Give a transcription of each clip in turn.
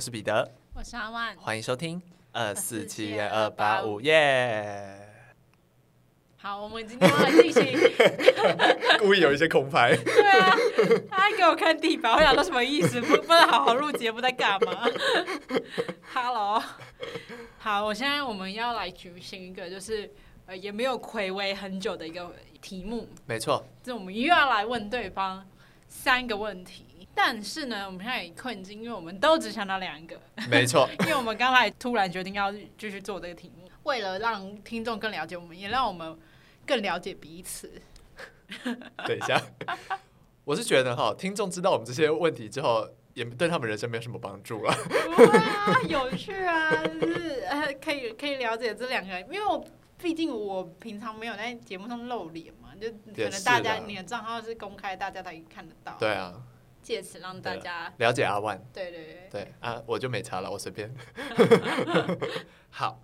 我是彼得，我是阿万，欢迎收听二四七二八五耶。好，我们今天要来进行，故意有一些空拍。对啊，他还给我看地板，我想说什么意思？不，不能好好录节目在干嘛？Hello，好，我现在我们要来举行一个，就是呃，也没有睽违很久的一个题目。没错，就我们又要来问对方三个问题，但是呢，我们现在有困境，因为我们都只想到两个。没错，因为我们刚才突然决定要继续做这个题目，为了让听众更了解我们，也让我们。更了解彼此。等一下，我是觉得哈，听众知道我们这些问题之后，也对他们人生没有什么帮助了。哇，有趣啊，就是呃，可以可以了解这两个人，因为我毕竟我平常没有在节目上露脸嘛，就可能大家你的账号是公开，大家都可以看得到。对啊，借此让大家了解阿万。对对对，对啊，我就没查了，我随便。好。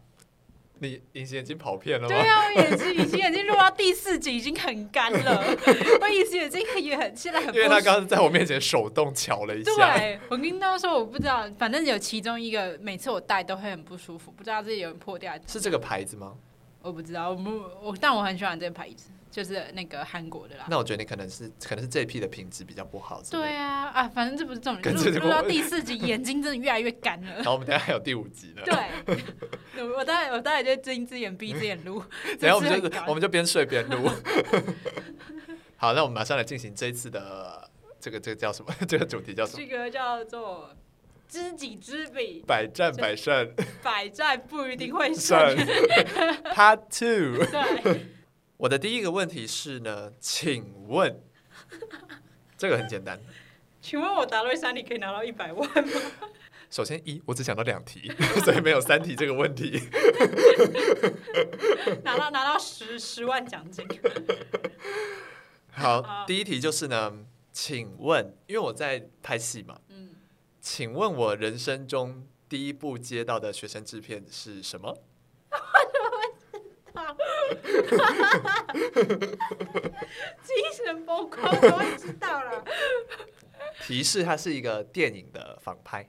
你隐形眼镜跑偏了吗？对啊，我眼睛隐形眼镜录到第四集已经很干了，我隐形眼镜也很现在很。因为他刚刚在我面前手动瞧了一下。对，我跟他说我不知道，反正有其中一个每次我戴都会很不舒服，不知道自己有破掉。是这个牌子吗？我不知道，我我但我很喜欢这个牌子。就是那个韩国的啦。那我觉得你可能是可能是这一批的品质比较不好。对啊，啊，反正这不是重点。录到第四集，眼睛真的越来越干了。然后我们等下还有第五集呢。对，我待会我待会就睁一只眼闭一只眼录。然后我们就我们就边睡边录。好，那我们马上来进行这一次的这个这个叫什么？这个主题叫什么？这个叫做知己知彼，百战百胜。百战不一定会胜。Part two。对。我的第一个问题是呢，请问，这个很简单。请问我答对三题可以拿到一百万吗？首先一，我只想到两题，所以没有三题这个问题。拿到拿到十十万奖金。好，好，第一题就是呢，请问，因为我在拍戏嘛，嗯，请问我人生中第一部接到的学生制片是什么？精神崩溃，我知道了。提示：它是一个电影的仿拍，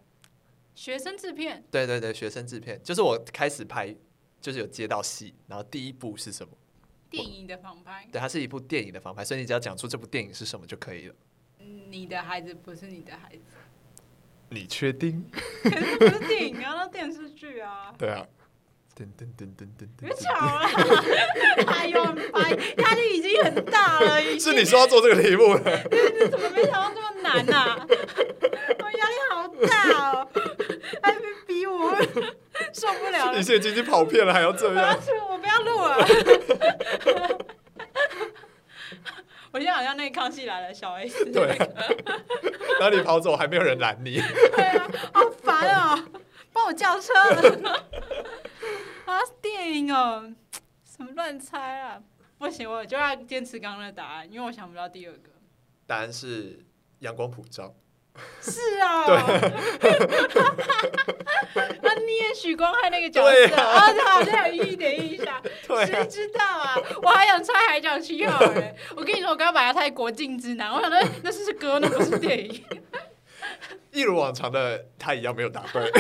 学生制片。对对对，学生制片就是我开始拍，就是有接到戏，然后第一部是什么？电影的仿拍。对，它是一部电影的仿拍，所以你只要讲出这部电影是什么就可以了。你的孩子不是你的孩子。你确定？可是不是电影啊，那电视剧啊。对啊。噔噔噔噔噔噔！别吵了，还有拍，压力已经很大了。是你说要做这个题目了？你怎么没想到这么难啊？我 压力好大哦，还没逼我，受不了了。你现在已经跑偏了，还要这样？我不要录了。我现在好像那个康熙来了小 S。对。然后你跑走，还没有人拦你。对啊，好烦哦！帮我叫车。啊，电影哦，什么乱猜啊？不行，我就要坚持刚刚的答案，因为我想不到第二个。答案是阳光普照。是啊。对。那 你演许光汉那个角色啊，他好像有一点印象。谁知道啊？我还想猜海角七号哎。我跟你说，我刚刚把它猜国境之南，我想说那是歌，那不是电影。一如往常的，他一样没有答对。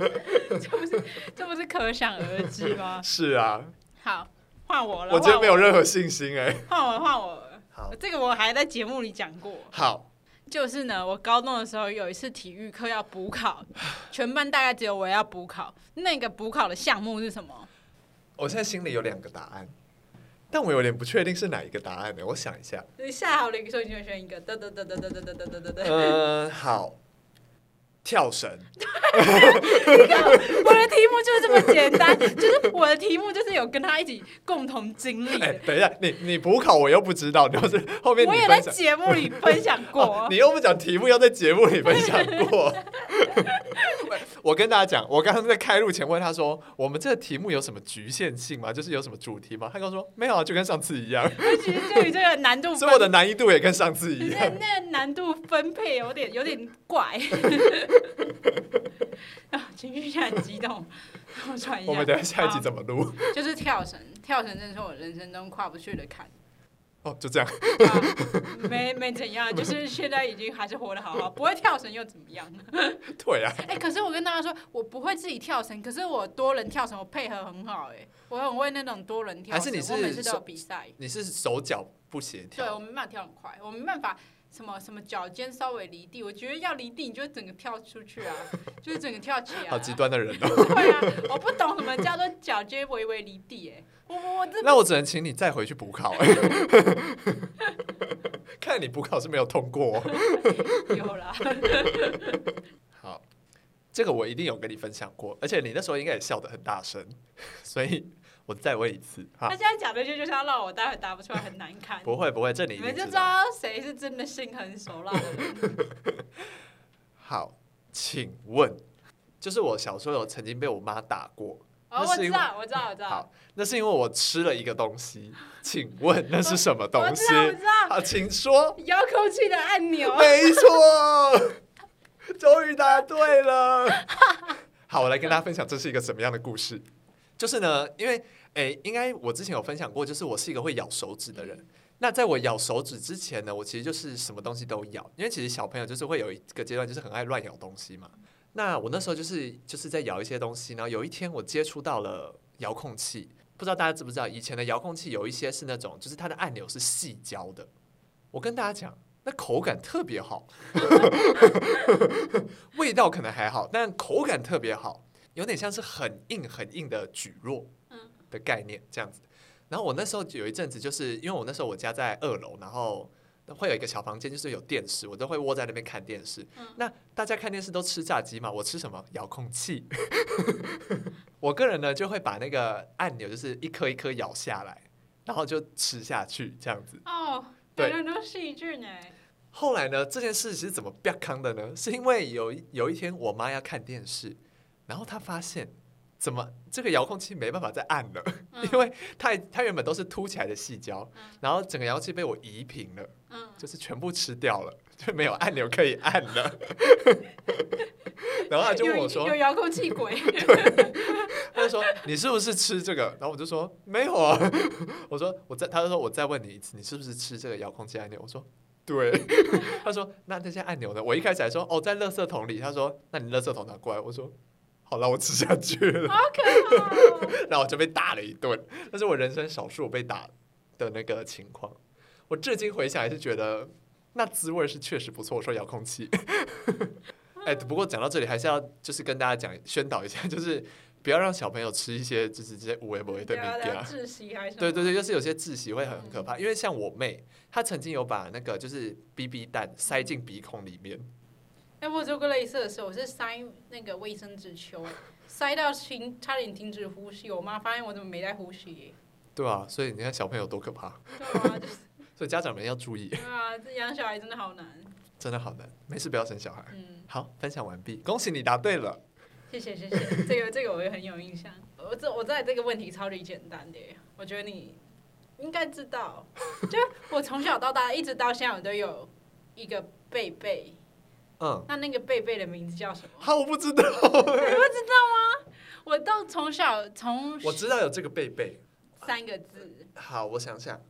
这不是这不是可想而知吗？是啊。好，换我了。我今天没有任何信心哎。换我，换我。好，这个我还在节目里讲过。好，就是呢，我高中的时候有一次体育课要补考，全班大概只有我要补考。那个补考的项目是什么？我现在心里有两个答案，但我有点不确定是哪一个答案呢？我想一下。你下好了一个，所以你就选一个。得得得得得得得得得得。嗯，好。跳绳，我的题目就是这么简单，就是我的题目就是有跟他一起共同经历。哎，等一下，你你补考我又不知道，你要是后面我也在节目里分享过，哦、你又不讲题目，要在节目里分享过。我跟大家讲，我刚刚在开录前问他说：“我们这个题目有什么局限性吗？就是有什么主题吗？”他跟我说：“没有啊，就跟上次一样。”其实对于这个难度，所以我的难易度也跟上次一样。那个难度分配有点有点怪。啊，情绪现在很激动，我喘一下。我们等下下一集怎么录？就是跳绳，跳绳真的是我人生中跨不去的坎。哦，就这样，啊、没没怎样，就是现在已经还是活得好好，不会跳绳又怎么样？对啊。哎、欸，可是我跟大家说，我不会自己跳绳，可是我多人跳绳，我配合很好、欸，哎，我很会那种多人跳绳，还是你是我每次都有比赛。你是手脚不协调？对，我没办法跳很快，我没办法。什么什么脚尖稍微离地，我觉得要离地，你就整个跳出去啊，就是整个跳起来、啊。好极端的人哦。对啊，我不懂什么叫做脚尖微微离地，哎，我我这。那我只能请你再回去补考哎。看你补考是没有通过、哦。有啦。好，这个我一定有跟你分享过，而且你那时候应该也笑得很大声，所以。我再问一次，他现在讲的就就是要让我待会答不出来很难看。不会不会，这里你，你们就知道谁是真的心狠手辣的人。好，请问，就是我小时候有曾经被我妈打过。哦，我知道，我知道，我知道。好，那是因为我吃了一个东西，请问那是什么东西？我知道，我知道。好，请说。遥控器的按钮。没错，终于答对了。好，我来跟大家分享这是一个什么样的故事。就是呢，因为诶，应该我之前有分享过，就是我是一个会咬手指的人。那在我咬手指之前呢，我其实就是什么东西都咬，因为其实小朋友就是会有一个阶段，就是很爱乱咬东西嘛。那我那时候就是就是在咬一些东西，然后有一天我接触到了遥控器，不知道大家知不知道，以前的遥控器有一些是那种，就是它的按钮是细胶的。我跟大家讲，那口感特别好，味道可能还好，但口感特别好。有点像是很硬很硬的蒟蒻的概念这样子，然后我那时候有一阵子，就是因为我那时候我家在二楼，然后会有一个小房间，就是有电视，我都会窝在那边看电视。那大家看电视都吃炸鸡嘛，我吃什么？遥控器。我个人呢就会把那个按钮就是一颗一颗咬下来，然后就吃下去这样子。哦，对，很多细菌哎。后来呢，这件事是怎么变康的呢？是因为有有一天我妈要看电视。然后她发现，怎么这个遥控器没办法再按了？嗯、因为它它原本都是凸起来的细胶，嗯、然后整个遥控器被我移平了，嗯、就是全部吃掉了，就没有按钮可以按了。然后他就问我说：“有，遥控器鬼？”对他就说：“你是不是吃这个？”然后我就说：“没有啊。”我说：“我再……”他就说：“我再问你一次，你是不是吃这个遥控器按钮？”我说：“对。”他说：“那那些按钮呢？”我一开始还说：“哦，在垃圾桶里。”他说：“那你垃圾桶拿过来。”我说。好了，我吃下去了。好可怕哦！然后我就被打了一顿，那是我人生少数被打的那个情况。我至今回想还是觉得那滋味是确实不错。我说遥控器，哎，不过讲到这里还是要就是跟大家讲宣导一下，就是不要让小朋友吃一些就是这些无微不微的东西啊。窒息还是？对对对，就是有些窒息会很很可怕。因为像我妹，她曾经有把那个就是 BB 弹塞进鼻孔里面。哎，我做过类似的事，我是塞那个卫生纸球，塞到停，差点停止呼吸。我妈发现我怎么没在呼吸？对啊，所以你看小朋友多可怕。对啊，就是。所以家长们要注意。对啊，这养小孩真的好难。真的好难，没事不要生小孩。嗯。好，分享完毕，恭喜你答对了。谢谢谢谢，这个这个我也很有印象。我这我在这个问题超级简单的，我觉得你应该知道。就我从小到大，一直到现在，我都有一个贝贝。嗯，那那个贝贝的名字叫什么？好，我不知道。你不知道吗？我都从小从我知道有这个贝贝三个字。好，我想想。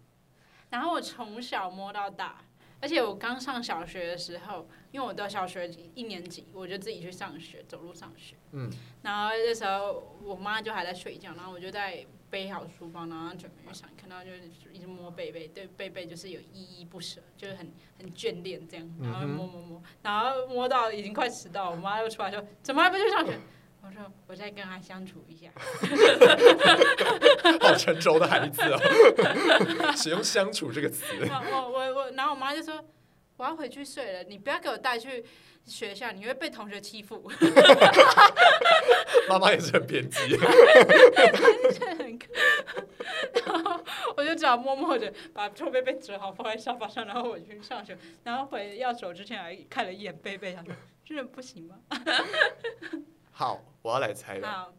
然后我从小摸到大，而且我刚上小学的时候，因为我到小学一年级，我就自己去上学，走路上学。嗯。然后那时候我妈就还在睡觉，然后我就在。背好书包，然后准备去上课，然后就一直摸贝贝，对贝贝就是有依依不舍，就是很很眷恋这样，然后摸摸摸，然后摸到已经快迟到，我妈又出来说：“怎么还不去上学？”我说：“我再跟他相处一下。”好成熟的孩子哦，使用“相处”这个词。我我我，然后我妈就说：“我要回去睡了，你不要给我带去。”学校你会被同学欺负，妈妈也是很偏激，然后我就只好默默的把臭贝贝折好放在沙发上，然后我去上学，然后回要走之前还看了一眼贝贝，他说：“真的不行吗？” 好，我要来猜了。好，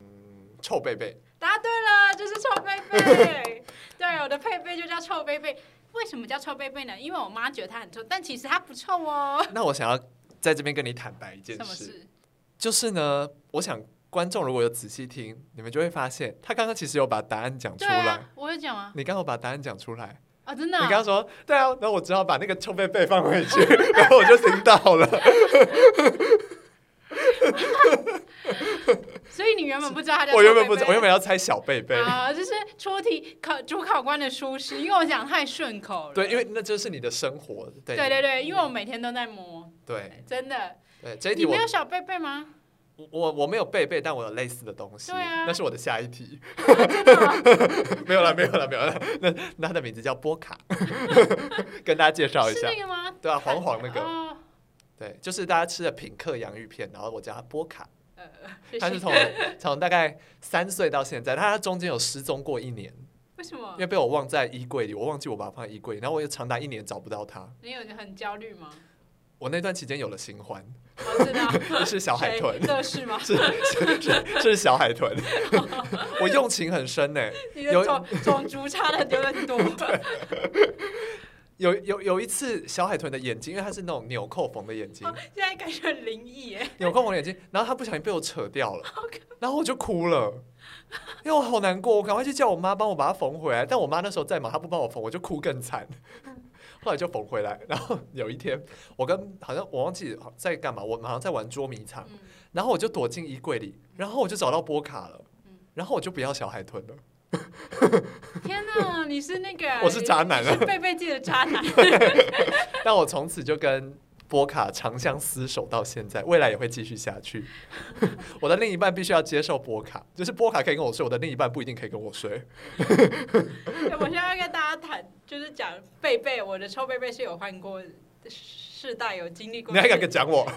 嗯，臭贝贝。答对了，就是臭贝贝。对，我的贝贝就叫臭贝贝。为什么叫臭贝贝呢？因为我妈觉得它很臭，但其实它不臭哦。那我想要。在这边跟你坦白一件事，事就是呢，我想观众如果有仔细听，你们就会发现他刚刚其实有把答案讲出来。啊、我有讲啊。你刚好把答案讲出来，啊，真的、哦？你刚刚说对啊，然后我只好把那个臭贝贝放回去，然后我就听到了。所以你原本不知道他叫？我原本不知道，我原本要猜小贝贝啊，就是出题考主考官的舒适，因为我讲太顺口了。对，因为那就是你的生活。对对对对，因为我每天都在摸。对，真的。对，这一题你没有小贝贝吗？我我没有贝贝，但我有类似的东西。对啊，那是我的下一题。啊、没有了，没有了，没有了。那那它的名字叫波卡，跟大家介绍一下。是那个吗？对啊，黄黄那个。哦、对，就是大家吃的品客洋芋片，然后我叫它波卡。他是从从 大概三岁到现在，他中间有失踪过一年。为什么？因为被我忘在衣柜里，我忘记我把它放在衣柜里，然后我又长达一年找不到它。你有很焦虑吗？我那段期间有了新欢，我知道，是小海豚，这是吗？是是是是小海豚，我用情很深呢。你的种种族差的有点多。有有有一次，小海豚的眼睛，因为它是那种纽扣缝的眼睛，现在感觉很灵异耶。纽扣缝的眼睛，然后它不小心被我扯掉了，然后我就哭了，因为我好难过，我赶快去叫我妈帮我把它缝回来，但我妈那时候在忙，她不帮我缝，我就哭更惨。后来就缝回来，然后有一天，我跟好像我忘记在干嘛，我好像在玩捉迷藏，然后我就躲进衣柜里，然后我就找到波卡了，然后我就不要小海豚了。天哪，你是那个？我是渣男啊，是贝贝界的渣男。但我从此就跟波卡长相厮守到现在，未来也会继续下去。我的另一半必须要接受波卡，就是波卡可以跟我睡，我的另一半不一定可以跟我睡。我现在要跟大家谈，就是讲贝贝，我的臭贝贝是有换过世代，有经历过。你还敢跟讲我？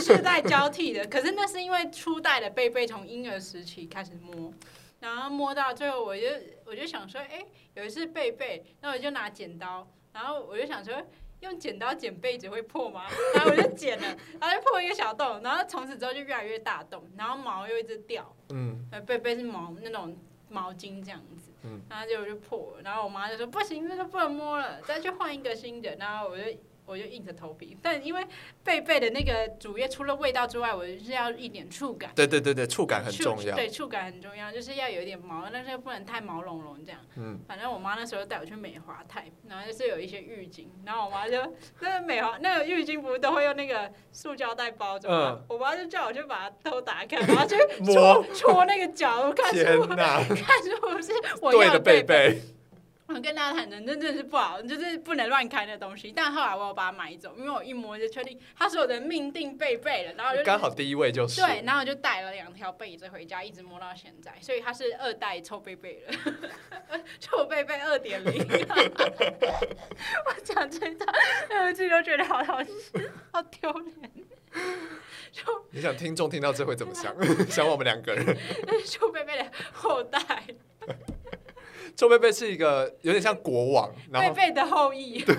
世代交替的，可是那是因为初代的贝贝从婴儿时期开始摸。然后摸到最后，我就我就想说，哎，有一次贝贝，那我就拿剪刀，然后我就想说，用剪刀剪被子会破吗？然后我就剪了，然后就破一个小洞，然后从此之后就越来越大洞，然后毛又一直掉，嗯，被被是毛那种毛巾这样子，嗯，然后结果就破了，然后我妈就说不行，这就不能摸了，再去换一个新的，然后我就。我就硬着头皮，但因为贝贝的那个主页除了味道之外，我就是要一点触感。对对对对，触感很重要。对，触感很重要，就是要有一点毛，但是又不能太毛茸茸这样。嗯。反正我妈那时候带我去美华泰，然后就是有一些浴巾，然后我妈就那个美华那个浴巾不是都会用那个塑胶袋包着吗？嗯。我妈就叫我去把它都打开，然后去戳戳那个角，看是不是看是不是我要的贝贝。我跟大家坦诚，真的是不好，就是不能乱开那东西。但后来我有把它买走，因为我一摸就确定它是我的命定贝贝了。然后就刚好第一位就是对，然后我就带了两条被子回家，一直摸到现在，所以它是二代臭贝贝了，臭贝贝二点零。我讲这一段，我自己都觉得好好笑，好丢脸。就你想听众听到这会怎么想？想我们两个人，臭贝贝的后代。臭贝贝是一个有点像国王，贝贝的后裔。对。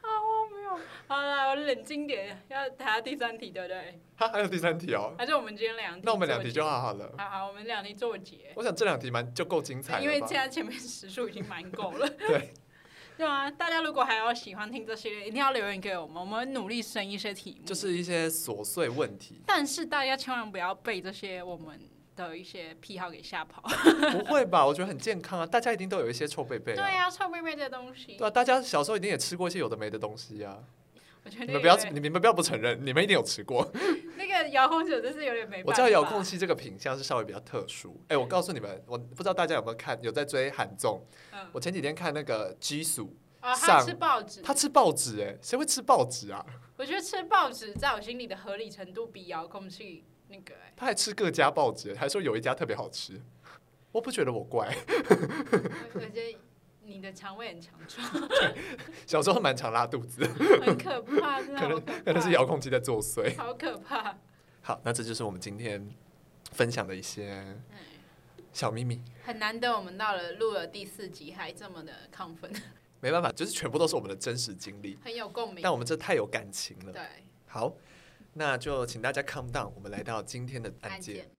好荒谬！好了，我冷静点，要谈下第三题，对不对？哈，还有第三题哦。还是我们今天两题？那我们两题就好好了。好好，我们两题做结。我想这两题蛮就够精彩了，因为现在前面时数已经蛮够了。对。对啊，大家如果还要喜欢听这些，一定要留言给我们，我们努力生一些题目，就是一些琐碎问题。但是大家千万不要被这些我们的一些癖好给吓跑。不会吧？我觉得很健康啊，大家一定都有一些臭贝贝、啊。对啊，臭贝贝这东西。对啊，大家小时候一定也吃过一些有的没的东西啊。我觉得你们不要，你们不要不承认，你们一定有吃过。那个遥控器真是有点没。我知道遥控器这个品相是稍微比较特殊。哎、欸，我告诉你们，我不知道大家有没有看，有在追韩综。嗯。我前几天看那个基数。啊，他吃报纸，他吃报纸，哎，谁会吃报纸啊？我觉得吃报纸在我心里的合理程度比遥控器那个，哎，他还吃各家报纸，还说有一家特别好吃，我不觉得我怪。我觉得你的肠胃很强壮，小时候蛮常拉肚子，很可怕，真的可，可能可能是遥控器在作祟，好可怕。好，那这就是我们今天分享的一些小秘密。很难得，我们到了录了第四集还这么的亢奋。没办法，就是全部都是我们的真实经历，很有共鸣。但我们这太有感情了。对，好，那就请大家 calm down，我们来到今天的案件。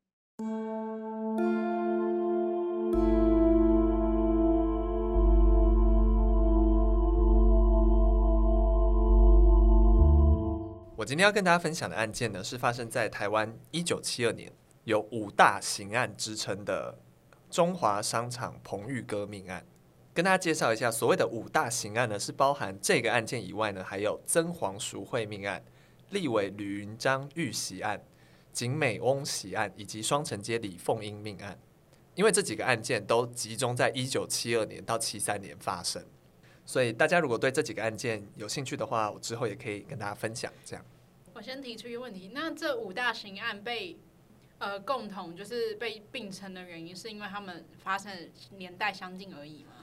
我今天要跟大家分享的案件呢，是发生在台湾一九七二年，有五大刑案之称的中华商场彭玉歌命案。跟大家介绍一下，所谓的五大刑案呢，是包含这个案件以外呢，还有曾黄淑惠命案、立委吕云章遇袭案、景美翁袭案以及双城街李凤英命案。因为这几个案件都集中在一九七二年到七三年发生，所以大家如果对这几个案件有兴趣的话，我之后也可以跟大家分享。这样，我先提出一个问题：那这五大刑案被呃共同就是被并称的原因，是因为他们发生年代相近而已吗？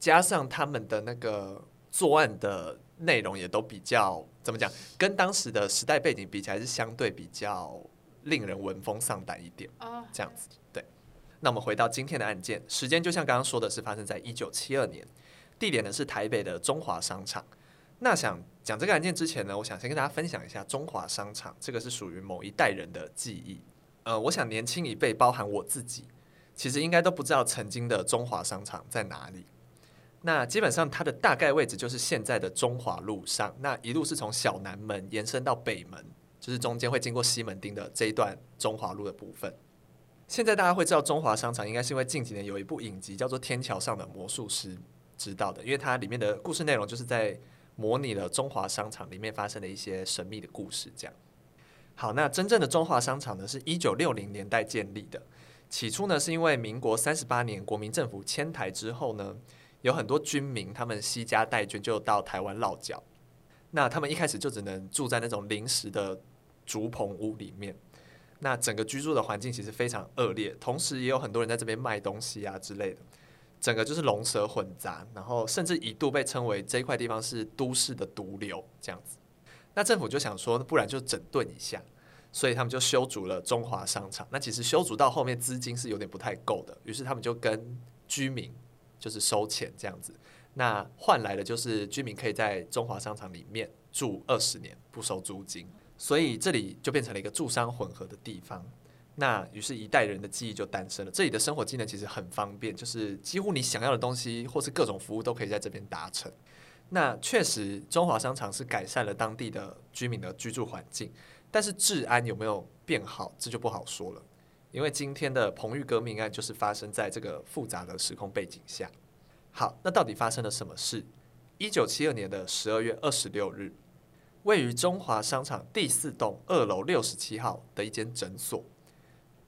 加上他们的那个作案的内容也都比较怎么讲，跟当时的时代背景比起来是相对比较令人闻风丧胆一点。哦，这样子对。那我们回到今天的案件，时间就像刚刚说的是发生在一九七二年，地点呢是台北的中华商场。那想讲这个案件之前呢，我想先跟大家分享一下中华商场，这个是属于某一代人的记忆。呃，我想年轻一辈，包含我自己，其实应该都不知道曾经的中华商场在哪里。那基本上它的大概位置就是现在的中华路上，那一路是从小南门延伸到北门，就是中间会经过西门町的这一段中华路的部分。现在大家会知道中华商场，应该是因为近几年有一部影集叫做《天桥上的魔术师》知道的，因为它里面的故事内容就是在模拟了中华商场里面发生的一些神秘的故事。这样，好，那真正的中华商场呢，是一九六零年代建立的，起初呢是因为民国三十八年国民政府迁台之后呢。有很多军民，他们西家带眷就到台湾落脚。那他们一开始就只能住在那种临时的竹棚屋里面。那整个居住的环境其实非常恶劣，同时也有很多人在这边卖东西啊之类的。整个就是龙蛇混杂，然后甚至一度被称为这一块地方是都市的毒瘤这样子。那政府就想说，不然就整顿一下，所以他们就修筑了中华商场。那其实修筑到后面资金是有点不太够的，于是他们就跟居民。就是收钱这样子，那换来的就是居民可以在中华商场里面住二十年不收租金，所以这里就变成了一个住商混合的地方。那于是，一代人的记忆就诞生了。这里的生活机能其实很方便，就是几乎你想要的东西或是各种服务都可以在这边达成。那确实，中华商场是改善了当地的居民的居住环境，但是治安有没有变好，这就不好说了。因为今天的彭玉革命案就是发生在这个复杂的时空背景下。好，那到底发生了什么事？一九七二年的十二月二十六日，位于中华商场第四栋二楼六十七号的一间诊所，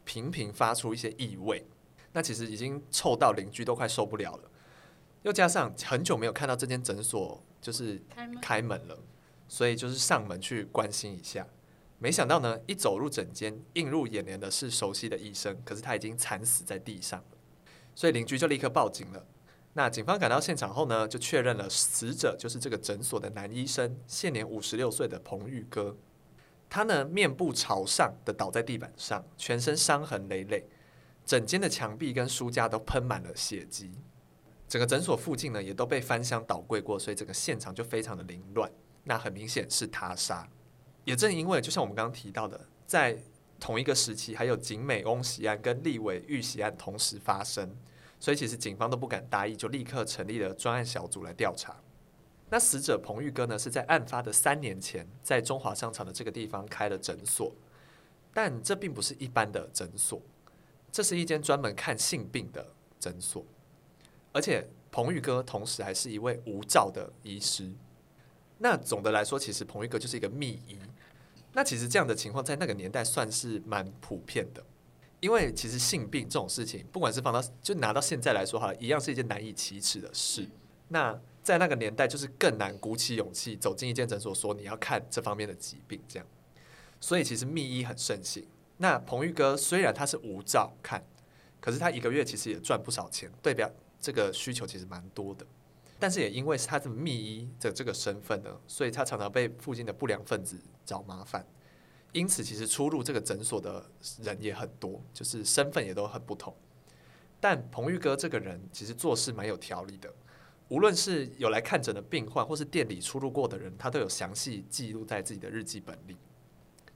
频频发出一些异味。那其实已经臭到邻居都快受不了了。又加上很久没有看到这间诊所就是开门了，所以就是上门去关心一下。没想到呢，一走入诊间，映入眼帘的是熟悉的医生，可是他已经惨死在地上了，所以邻居就立刻报警了。那警方赶到现场后呢，就确认了死者就是这个诊所的男医生，现年五十六岁的彭玉哥。他呢，面部朝上的倒在地板上，全身伤痕累累，整间的墙壁跟书架都喷满了血迹，整个诊所附近呢也都被翻箱倒柜过，所以整个现场就非常的凌乱。那很明显是他杀。也正因为，就像我们刚刚提到的，在同一个时期，还有景美翁袭案跟立委遇袭案同时发生，所以其实警方都不敢大意，就立刻成立了专案小组来调查。那死者彭玉哥呢，是在案发的三年前，在中华商场的这个地方开了诊所，但这并不是一般的诊所，这是一间专门看性病的诊所，而且彭玉哥同时还是一位无照的医师。那总的来说，其实彭玉哥就是一个密医。那其实这样的情况在那个年代算是蛮普遍的，因为其实性病这种事情，不管是放到就拿到现在来说哈，一样是一件难以启齿的事。那在那个年代，就是更难鼓起勇气走进一间诊所说你要看这方面的疾病，这样。所以其实密医很盛行。那彭玉哥虽然他是无照看，可是他一个月其实也赚不少钱，代表这个需求其实蛮多的。但是也因为是他的密医的这个身份呢，所以他常常被附近的不良分子找麻烦，因此其实出入这个诊所的人也很多，就是身份也都很不同。但彭玉哥这个人其实做事蛮有条理的，无论是有来看诊的病患，或是店里出入过的人，他都有详细记录在自己的日记本里。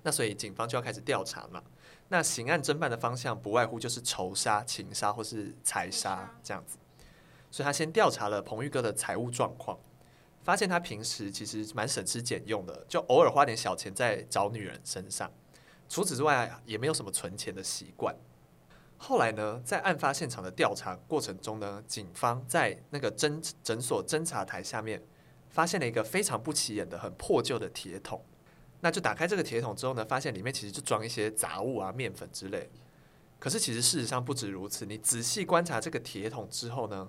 那所以警方就要开始调查嘛。那刑案侦办的方向不外乎就是仇杀、情杀或是财杀这样子。所以他先调查了彭玉哥的财务状况，发现他平时其实蛮省吃俭用的，就偶尔花点小钱在找女人身上。除此之外，也没有什么存钱的习惯。后来呢，在案发现场的调查过程中呢，警方在那个侦诊所侦查台下面发现了一个非常不起眼的、很破旧的铁桶。那就打开这个铁桶之后呢，发现里面其实就装一些杂物啊、面粉之类。可是其实事实上不止如此，你仔细观察这个铁桶之后呢，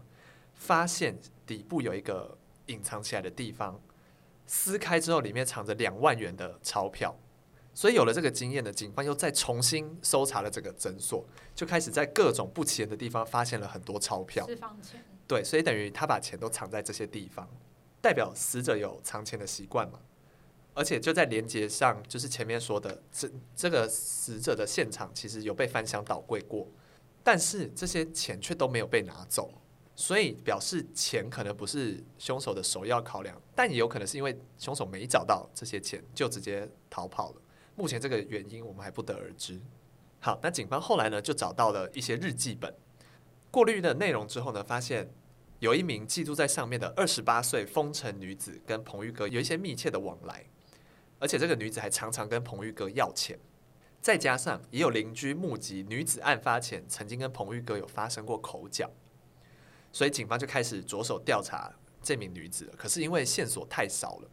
发现底部有一个隐藏起来的地方，撕开之后里面藏着两万元的钞票。所以有了这个经验呢，警方又再重新搜查了这个诊所，就开始在各种不起眼的地方发现了很多钞票。私房钱。对，所以等于他把钱都藏在这些地方，代表死者有藏钱的习惯嘛。而且就在连接上，就是前面说的这这个死者的现场其实有被翻箱倒柜过，但是这些钱却都没有被拿走，所以表示钱可能不是凶手的首要考量，但也有可能是因为凶手没找到这些钱就直接逃跑了。目前这个原因我们还不得而知。好，那警方后来呢就找到了一些日记本，过滤的内容之后呢，发现有一名记录在上面的二十八岁风尘女子跟彭玉哥有一些密切的往来，而且这个女子还常常跟彭玉哥要钱。再加上也有邻居目击女子案发前曾经跟彭玉哥有发生过口角，所以警方就开始着手调查这名女子了。可是因为线索太少了。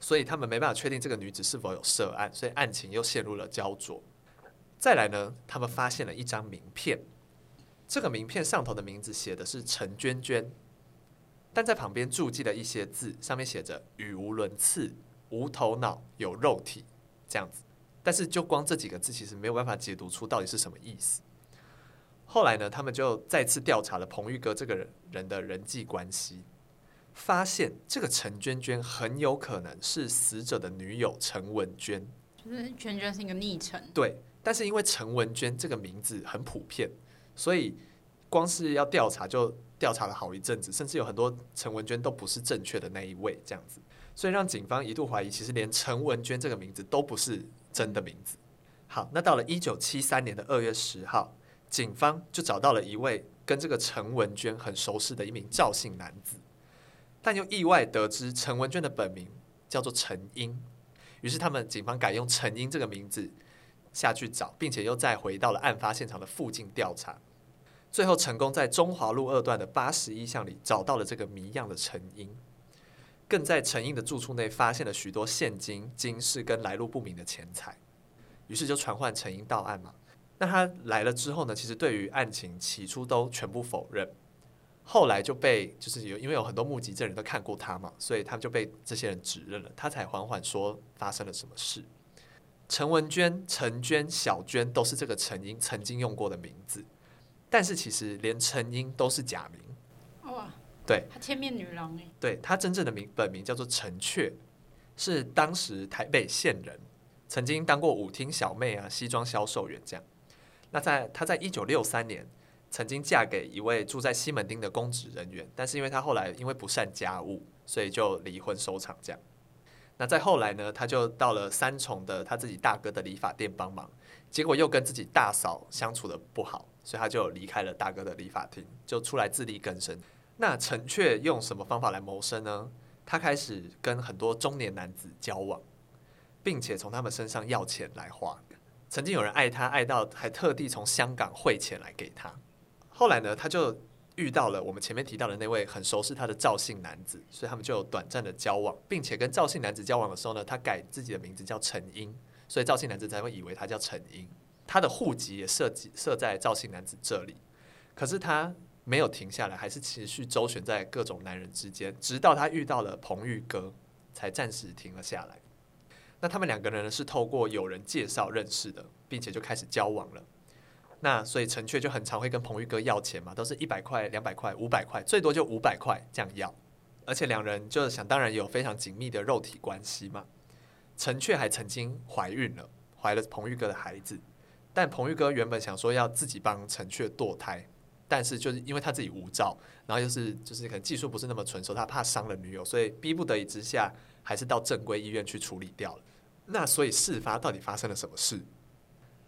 所以他们没办法确定这个女子是否有涉案，所以案情又陷入了焦灼。再来呢，他们发现了一张名片，这个名片上头的名字写的是陈娟娟，但在旁边注记了一些字，上面写着“语无伦次、无头脑、有肉体”这样子。但是就光这几个字，其实没有办法解读出到底是什么意思。后来呢，他们就再次调查了彭玉哥这个人人的人际关系。发现这个陈娟娟很有可能是死者的女友陈文娟，就是娟娟是一个昵称。对，但是因为陈文娟这个名字很普遍，所以光是要调查就调查了好一阵子，甚至有很多陈文娟都不是正确的那一位，这样子，所以让警方一度怀疑，其实连陈文娟这个名字都不是真的名字。好，那到了一九七三年的二月十号，警方就找到了一位跟这个陈文娟很熟识的一名赵姓男子。但又意外得知陈文娟的本名叫做陈英，于是他们警方改用陈英这个名字下去找，并且又再回到了案发现场的附近调查，最后成功在中华路二段的八十一巷里找到了这个谜样的陈英，更在陈英的住处内发现了许多现金、金饰跟来路不明的钱财，于是就传唤陈英到案嘛。那他来了之后呢，其实对于案情起初都全部否认。后来就被就是有因为有很多目击证人都看过他嘛，所以他们就被这些人指认了，他才缓缓说发生了什么事。陈文娟、陈娟、小娟都是这个陈英曾经用过的名字，但是其实连陈英都是假名。哇，对，他千面女郎哎，对，他真正的名本名叫做陈雀，是当时台北县人，曾经当过舞厅小妹啊、西装销售员这样。那在他在一九六三年。曾经嫁给一位住在西门町的公职人员，但是因为他后来因为不善家务，所以就离婚收场。这样，那再后来呢，他就到了三重的他自己大哥的理发店帮忙，结果又跟自己大嫂相处得不好，所以他就离开了大哥的理发厅，就出来自力更生。那陈却用什么方法来谋生呢？他开始跟很多中年男子交往，并且从他们身上要钱来花。曾经有人爱他爱到还特地从香港汇钱来给他。后来呢，他就遇到了我们前面提到的那位很熟悉他的赵姓男子，所以他们就有短暂的交往，并且跟赵姓男子交往的时候呢，他改自己的名字叫陈英，所以赵姓男子才会以为他叫陈英。他的户籍也设设在赵姓男子这里，可是他没有停下来，还是持续周旋在各种男人之间，直到他遇到了彭玉哥，才暂时停了下来。那他们两个人呢，是透过有人介绍认识的，并且就开始交往了。那所以陈雀就很常会跟彭玉哥要钱嘛，都是一百块、两百块、五百块，最多就五百块这样要。而且两人就是想当然有非常紧密的肉体关系嘛。陈雀还曾经怀孕了，怀了彭玉哥的孩子。但彭玉哥原本想说要自己帮陈雀堕胎，但是就是因为他自己无照，然后又是就是可能技术不是那么纯熟，他怕伤了女友，所以逼不得已之下，还是到正规医院去处理掉了。那所以事发到底发生了什么事？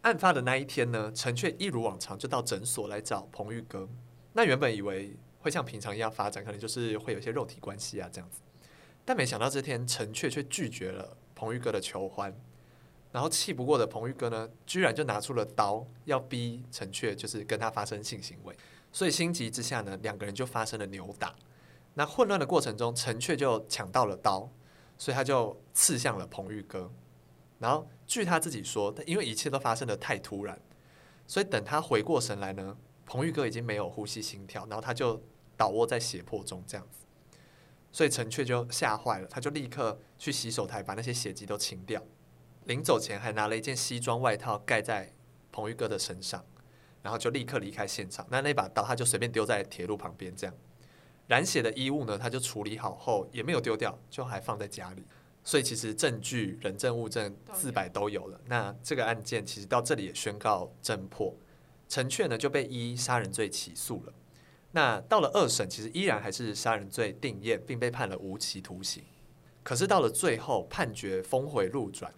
案发的那一天呢，陈却一如往常就到诊所来找彭玉哥。那原本以为会像平常一样发展，可能就是会有些肉体关系啊这样子。但没想到这天陈却却拒绝了彭玉哥的求欢，然后气不过的彭玉哥呢，居然就拿出了刀要逼陈雀，就是跟他发生性行为。所以心急之下呢，两个人就发生了扭打。那混乱的过程中，陈雀就抢到了刀，所以他就刺向了彭玉哥。然后据他自己说，因为一切都发生的太突然，所以等他回过神来呢，彭玉哥已经没有呼吸心跳，然后他就倒卧在血泊中这样子。所以陈雀就吓坏了，他就立刻去洗手台把那些血迹都清掉。临走前还拿了一件西装外套盖在彭玉哥的身上，然后就立刻离开现场。那那把刀他就随便丢在铁路旁边，这样染血的衣物呢，他就处理好后也没有丢掉，就还放在家里。所以其实证据、人证、物证、自白都有了。那这个案件其实到这里也宣告侦破，陈雀呢就被依杀人罪起诉了。那到了二审，其实依然还是杀人罪定验，并被判了无期徒刑。可是到了最后，判决峰回路转，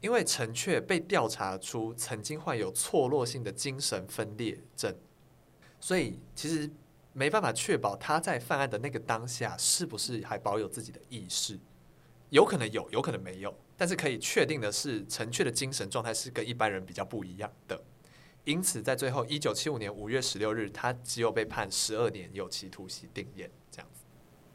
因为陈雀被调查出曾经患有错落性的精神分裂症，所以其实没办法确保他在犯案的那个当下是不是还保有自己的意识，有可能有，有可能没有。但是可以确定的是，陈雀的精神状态是跟一般人比较不一样的。因此，在最后一九七五年五月十六日，他只有被判十二年有期徒刑定谳这样子。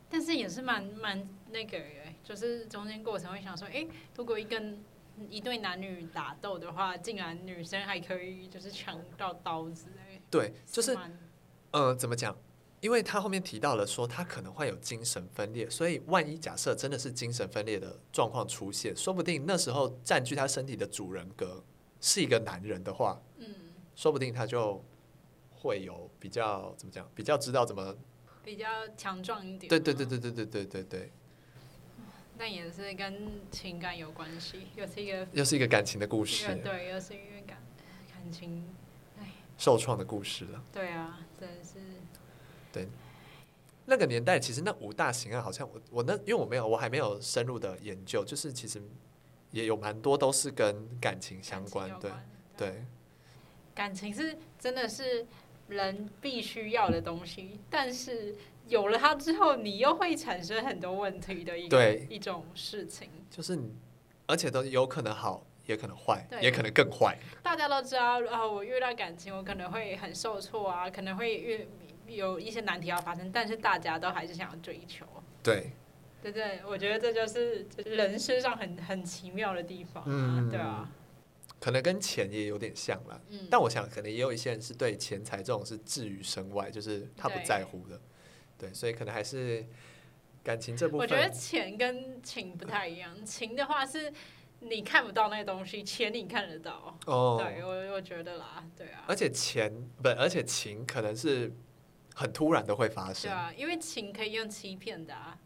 但是也是蛮蛮那个，就是中间过程会想说，哎、欸，如果一跟一对男女打斗的话，竟然女生还可以就是抢到刀子，对，就是，是呃，怎么讲？因为他后面提到了说他可能会有精神分裂，所以万一假设真的是精神分裂的状况出现，说不定那时候占据他身体的主人格是一个男人的话，嗯。说不定他就会有比较怎么讲，比较知道怎么比较强壮一点。对对对对对对对对对。但也是跟情感有关系，又是一个又是一个感情的故事。对，又是一个感感情，哎，受创的故事了。对啊，真的是。对，那个年代其实那五大刑案好像我我那因为我没有我还没有深入的研究，就是其实也有蛮多都是跟感情相关，对对。对感情是真的是人必须要的东西，但是有了它之后，你又会产生很多问题的一个一种事情。就是你，而且都有可能好，也可能坏，也可能更坏。大家都知道啊，我遇到感情，我可能会很受挫啊，可能会遇有一些难题要发生，但是大家都还是想要追求。对，对对，我觉得这就是人身上很很奇妙的地方啊，嗯、对啊。可能跟钱也有点像了，嗯，但我想可能也有一些人是对钱财这种是置于身外，就是他不在乎的，对，对，所以可能还是感情这部分。我觉得钱跟情不太一样，情的话是你看不到那个东西，钱你看得到。哦，对我我觉得啦，对啊。而且钱不，而且情可能是很突然的会发生。对啊，因为情可以用欺骗的啊。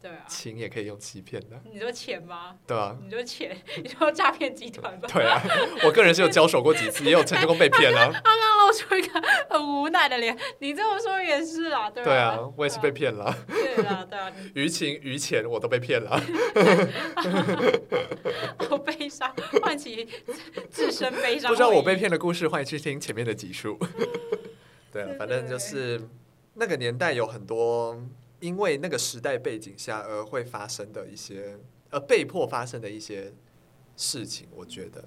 对啊，情也可以用欺骗的。你说钱吗？对啊，你说钱，你说诈骗集团吧？对啊，我个人是有交手过几次，也有成功被骗了。刚刚露出一个很无奈的脸，你这么说也是啊，对啊，我也是被骗了。对啊，对啊，于情于钱我都被骗了。好悲伤，唤起自身悲伤。不知道我被骗的故事，欢迎去听前面的集数。对啊，反正就是那个年代有很多。因为那个时代背景下而会发生的一些，呃，被迫发生的一些事情，我觉得。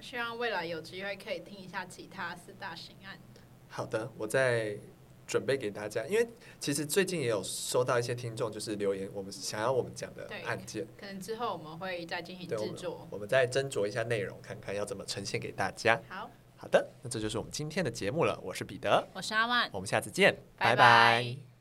希望未来有机会可以听一下其他四大刑案。好的，我再准备给大家，因为其实最近也有收到一些听众就是留言，我们想要我们讲的案件，可能之后我们会再进行制作，我，我们再斟酌一下内容，看看要怎么呈现给大家。好，好的，那这就是我们今天的节目了。我是彼得，我是阿万，我们下次见，拜拜。拜拜。